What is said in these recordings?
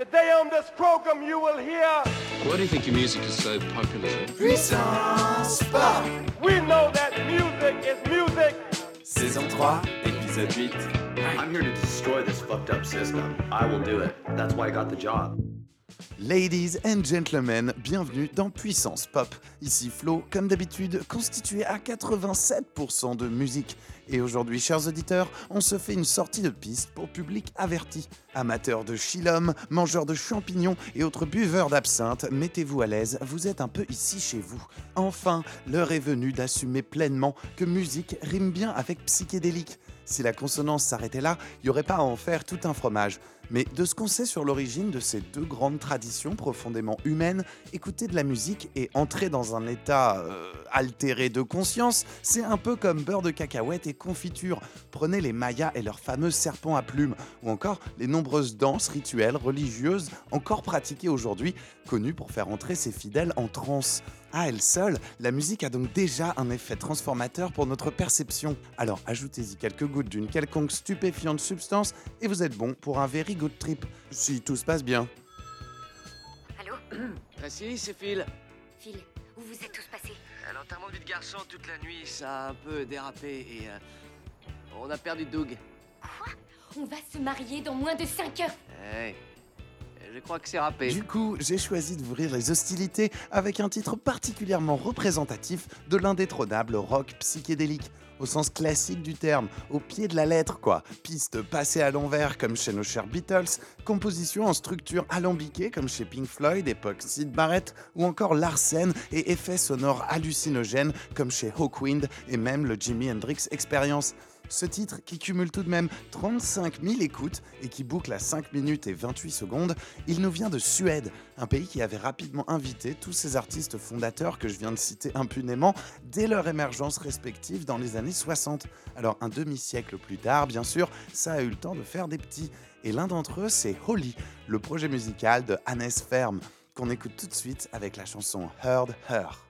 Today on this program you will hear Why do you think your music is so popular? Puissance Pop We know that music is music Saison 3, épisode 8 I'm here to destroy this fucked up system. I will do it. That's why I got the job. Ladies and gentlemen, bienvenue dans Puissance Pop. Ici Flo, comme d'habitude, constitué à 87% de musique. Et aujourd'hui, chers auditeurs, on se fait une sortie de piste pour public averti. Amateurs de chilom, mangeurs de champignons et autres buveurs d'absinthe, mettez-vous à l'aise, vous êtes un peu ici chez vous. Enfin, l'heure est venue d'assumer pleinement que musique rime bien avec psychédélique. Si la consonance s'arrêtait là, il n'y aurait pas à en faire tout un fromage. Mais de ce qu'on sait sur l'origine de ces deux grandes traditions profondément humaines, écouter de la musique et entrer dans un état euh, altéré de conscience, c'est un peu comme beurre de cacahuète et confiture. Prenez les Mayas et leurs fameux serpents à plumes, ou encore les nombreuses danses rituelles religieuses encore pratiquées aujourd'hui, connues pour faire entrer ses fidèles en transe. À elle seule, la musique a donc déjà un effet transformateur pour notre perception. Alors ajoutez-y quelques gouttes d'une quelconque stupéfiante substance et vous êtes bon pour un very good trip, si tout se passe bien. Allô Ah si, c'est Phil. Phil, où vous êtes tous passés À l'enterrement de vie de garçon toute la nuit, ça a un peu dérapé et euh, on a perdu Doug. Quoi? On va se marier dans moins de 5 heures Hey, Du coup, j'ai choisi d'ouvrir les hostilités avec un titre particulièrement représentatif de l'indétrônable rock psychédélique. Au sens classique du terme, au pied de la lettre quoi. Piste passée à l'envers comme chez nos chers Beatles, composition en structure alambiquée comme chez Pink Floyd, époque Sid Barrett, ou encore Larsen et effets sonores hallucinogènes comme chez Hawkwind et même le Jimi Hendrix Experience. Ce titre, qui cumule tout de même 35 000 écoutes et qui boucle à 5 minutes et 28 secondes, il nous vient de Suède, un pays qui avait rapidement invité tous ces artistes fondateurs que je viens de citer impunément dès leur émergence respective dans les années 60. Alors un demi-siècle plus tard, bien sûr, ça a eu le temps de faire des petits. Et l'un d'entre eux, c'est Holly, le projet musical de Hannes Ferm, qu'on écoute tout de suite avec la chanson Heard Her.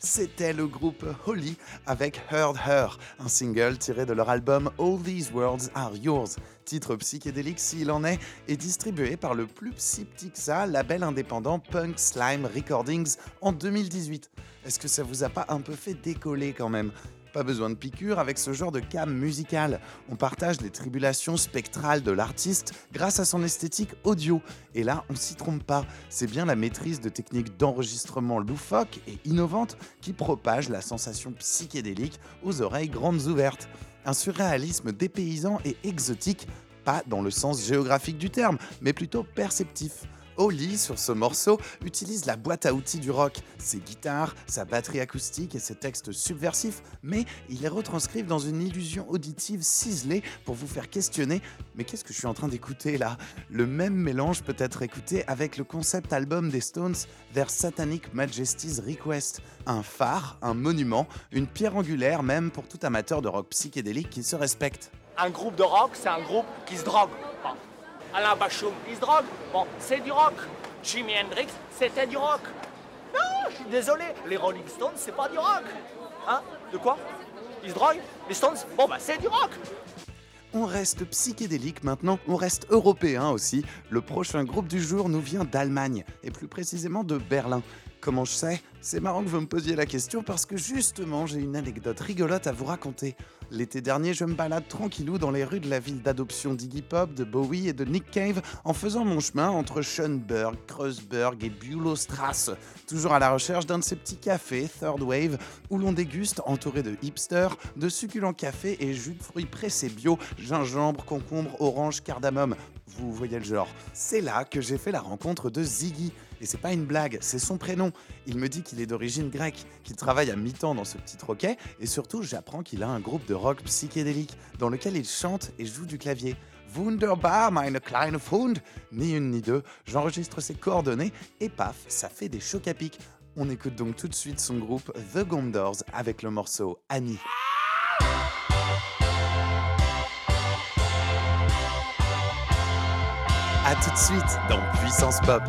C'était le groupe Holly avec Heard Her, un single tiré de leur album All These Words Are Yours. Titre psychédélique s'il en est, et distribué par le plus Psyptixa, label indépendant Punk Slime Recordings en 2018. Est-ce que ça vous a pas un peu fait décoller quand même? Pas besoin de piqûre avec ce genre de cam musical. On partage les tribulations spectrales de l'artiste grâce à son esthétique audio. Et là, on s'y trompe pas. C'est bien la maîtrise de techniques d'enregistrement loufoques et innovantes qui propage la sensation psychédélique aux oreilles grandes ouvertes. Un surréalisme dépaysant et exotique, pas dans le sens géographique du terme, mais plutôt perceptif. Oli, sur ce morceau, utilise la boîte à outils du rock, ses guitares, sa batterie acoustique et ses textes subversifs, mais il les retranscrivent dans une illusion auditive ciselée pour vous faire questionner Mais qu'est-ce que je suis en train d'écouter là? Le même mélange peut être écouté avec le concept album des Stones, Their Satanic Majesty's Request. Un phare, un monument, une pierre angulaire même pour tout amateur de rock psychédélique qui se respecte. Un groupe de rock, c'est un groupe qui se drogue. Alain Bachung, il se drogue? Bon, c'est du rock. Jimi Hendrix, c'était du rock. Non, je suis désolé, les Rolling Stones, c'est pas du rock. Hein? De quoi? Ils se droguent Les Stones? Bon, bah, c'est du rock. On reste psychédélique maintenant, on reste européen aussi. Le prochain groupe du jour nous vient d'Allemagne, et plus précisément de Berlin. Comment je sais? C'est marrant que vous me posiez la question parce que justement j'ai une anecdote rigolote à vous raconter. L'été dernier, je me balade tranquillou dans les rues de la ville d'adoption d'Iggy Pop, de Bowie et de Nick Cave en faisant mon chemin entre Schönberg, Kreuzberg et Bülowstrasse, toujours à la recherche d'un de ces petits cafés Third Wave où l'on déguste, entouré de hipsters, de succulents cafés et jus de fruits pressés bio, gingembre, concombre, orange, cardamome. Vous voyez le genre. C'est là que j'ai fait la rencontre de Ziggy. Et c'est pas une blague, c'est son prénom. Il me dit qu'il est d'origine grecque, qu'il travaille à mi-temps dans ce petit troquet, et surtout j'apprends qu'il a un groupe de rock psychédélique dans lequel il chante et joue du clavier. Wunderbar, meine kleine Hund Ni une ni deux, j'enregistre ses coordonnées et paf, ça fait des chocs à pic. On écoute donc tout de suite son groupe The Gondors avec le morceau Annie. A tout de suite dans Puissance Pop.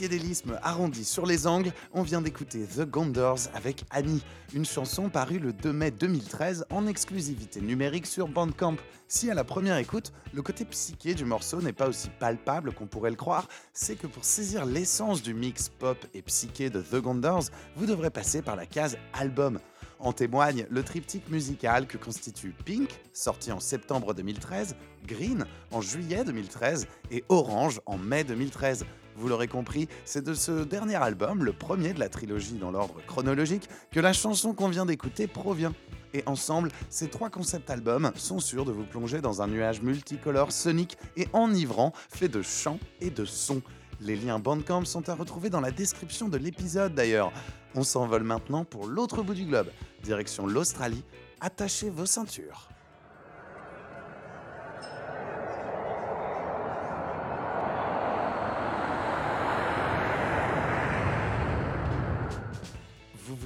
Psychédélisme arrondi sur les angles, on vient d'écouter The Gondors avec Annie, une chanson parue le 2 mai 2013 en exclusivité numérique sur Bandcamp. Si à la première écoute, le côté psyché du morceau n'est pas aussi palpable qu'on pourrait le croire, c'est que pour saisir l'essence du mix pop et psyché de The Gondors, vous devrez passer par la case album. En témoigne le triptyque musical que constitue Pink, sorti en septembre 2013, Green en juillet 2013 et Orange en mai 2013. Vous l'aurez compris, c'est de ce dernier album, le premier de la trilogie dans l'ordre chronologique, que la chanson qu'on vient d'écouter provient. Et ensemble, ces trois concept albums sont sûrs de vous plonger dans un nuage multicolore sonique et enivrant fait de chants et de sons. Les liens Bandcamp sont à retrouver dans la description de l'épisode d'ailleurs. On s'envole maintenant pour l'autre bout du globe, direction l'Australie. Attachez vos ceintures.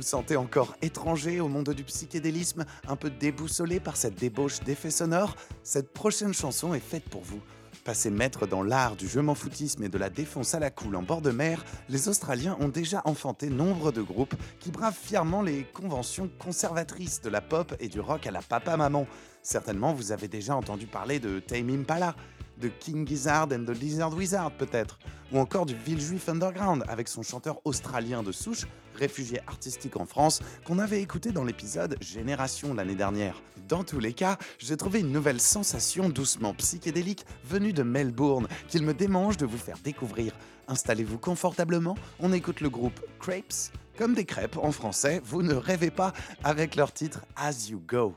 Sentez encore étranger au monde du psychédélisme, un peu déboussolé par cette débauche d'effets sonores Cette prochaine chanson est faite pour vous. Passés maîtres dans l'art du je m'en foutisme et de la défonce à la coule en bord de mer, les Australiens ont déjà enfanté nombre de groupes qui bravent fièrement les conventions conservatrices de la pop et du rock à la papa-maman. Certainement, vous avez déjà entendu parler de Tame Impala, de King Gizzard and the Lizard Wizard peut-être, ou encore du Villejuif Underground avec son chanteur australien de souche, réfugié artistique en France, qu'on avait écouté dans l'épisode Génération l'année dernière. Dans tous les cas, j'ai trouvé une nouvelle sensation doucement psychédélique venue de Melbourne qu'il me démange de vous faire découvrir. Installez-vous confortablement, on écoute le groupe Crepes, comme des crêpes en français, vous ne rêvez pas avec leur titre As You Go.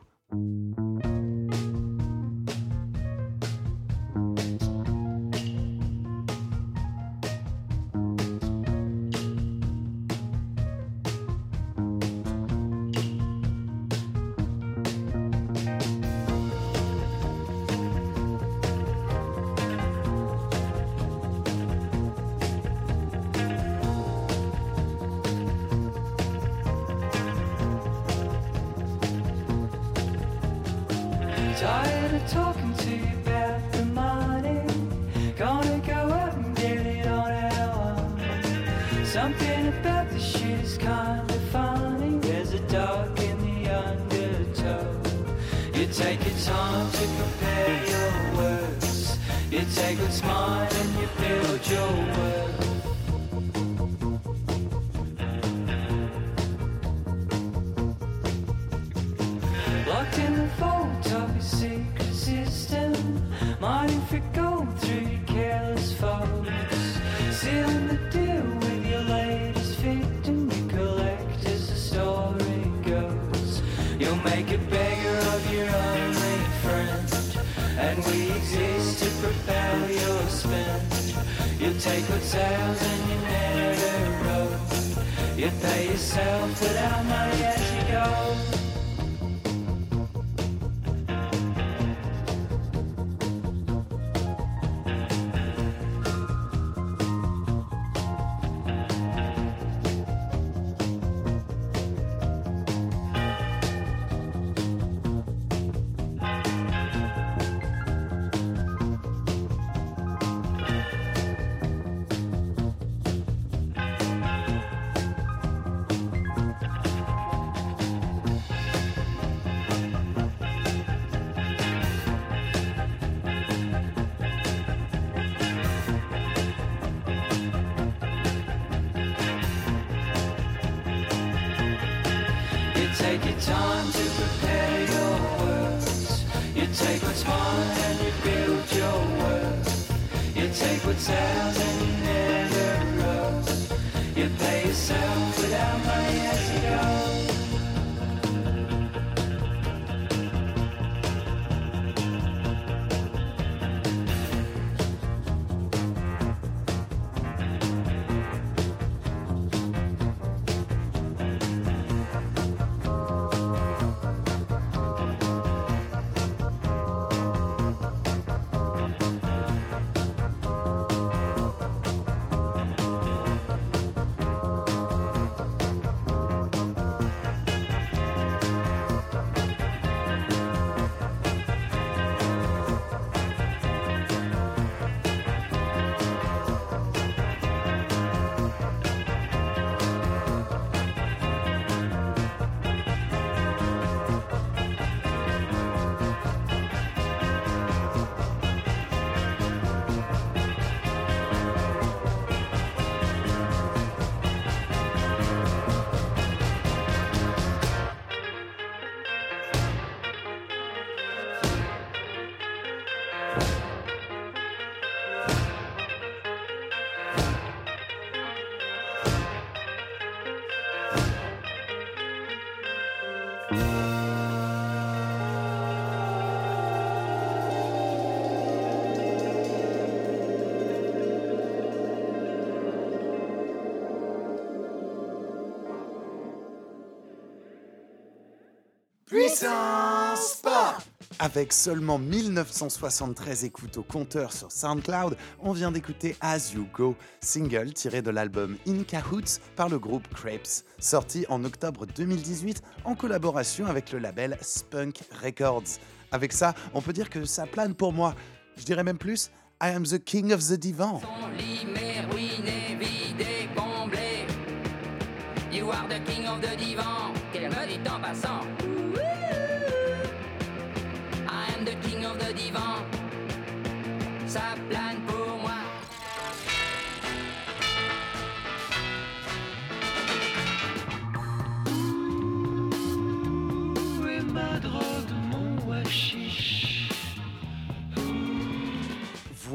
joke. Yourself without money what's and you build your world. You take what's ours Avec seulement 1973 écoutes au compteur sur SoundCloud, on vient d'écouter As You Go, single tiré de l'album In Cahoots par le groupe Crepes, sorti en octobre 2018 en collaboration avec le label Spunk Records. Avec ça, on peut dire que ça plane pour moi. Je dirais même plus, I am the king of the divan.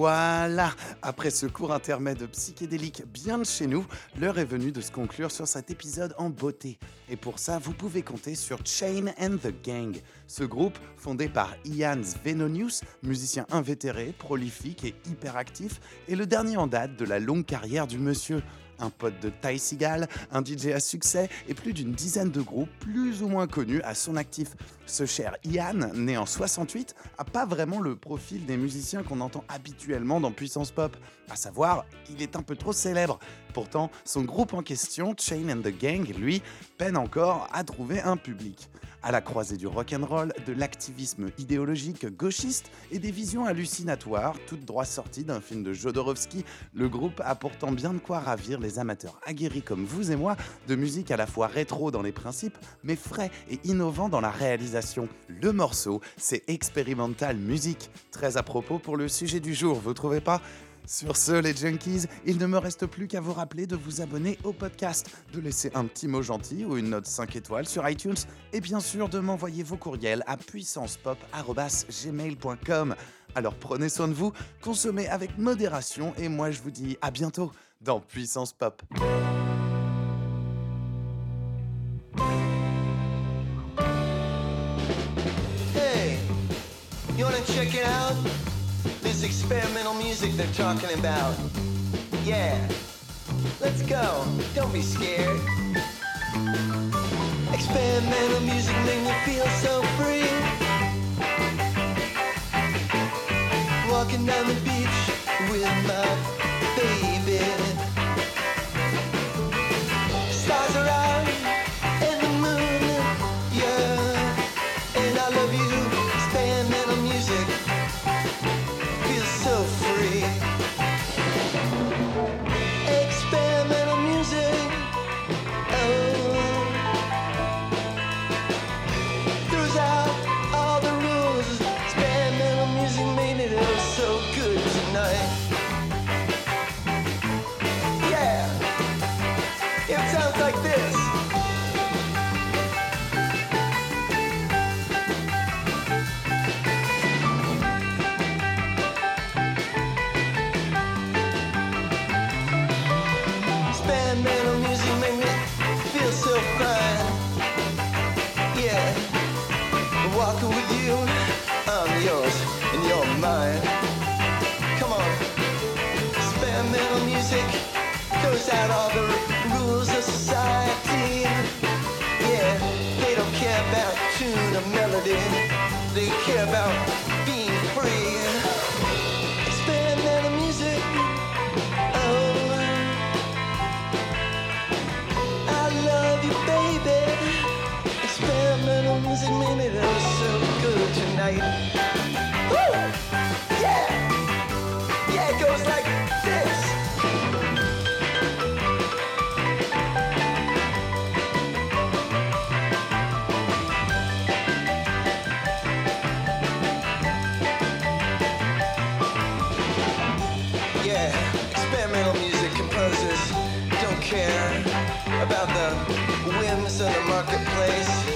Voilà, après ce court intermède psychédélique bien de chez nous, l'heure est venue de se conclure sur cet épisode en beauté. Et pour ça, vous pouvez compter sur Chain and the Gang. Ce groupe, fondé par Ian Svenonius, musicien invétéré, prolifique et hyperactif, est le dernier en date de la longue carrière du monsieur. Un pote de Ty Seagal, un DJ à succès et plus d'une dizaine de groupes plus ou moins connus à son actif. Ce cher Ian, né en 68, a pas vraiment le profil des musiciens qu'on entend habituellement dans Puissance Pop. À savoir, il est un peu trop célèbre. Pourtant, son groupe en question, Chain and the Gang, lui, peine encore à trouver un public. À la croisée du rock'n'roll, de l'activisme idéologique gauchiste et des visions hallucinatoires, toutes droit sorties d'un film de Jodorowsky, le groupe a pourtant bien de quoi ravir les amateurs aguerris comme vous et moi de musique à la fois rétro dans les principes, mais frais et innovant dans la réalisation. Le morceau, c'est Experimental Music, très à propos pour le sujet du jour, vous trouvez pas? Sur ce, les junkies, il ne me reste plus qu'à vous rappeler de vous abonner au podcast, de laisser un petit mot gentil ou une note 5 étoiles sur iTunes et bien sûr de m'envoyer vos courriels à puissancepop.gmail.com. Alors prenez soin de vous, consommez avec modération et moi je vous dis à bientôt dans Puissance Pop. This experimental music they're talking about. Yeah, let's go. Don't be scared. Experimental music make me feel so free. Walking down the beach with my Yeah! Yeah, it goes like this. Yeah, experimental music composers don't care about the whims of the marketplace.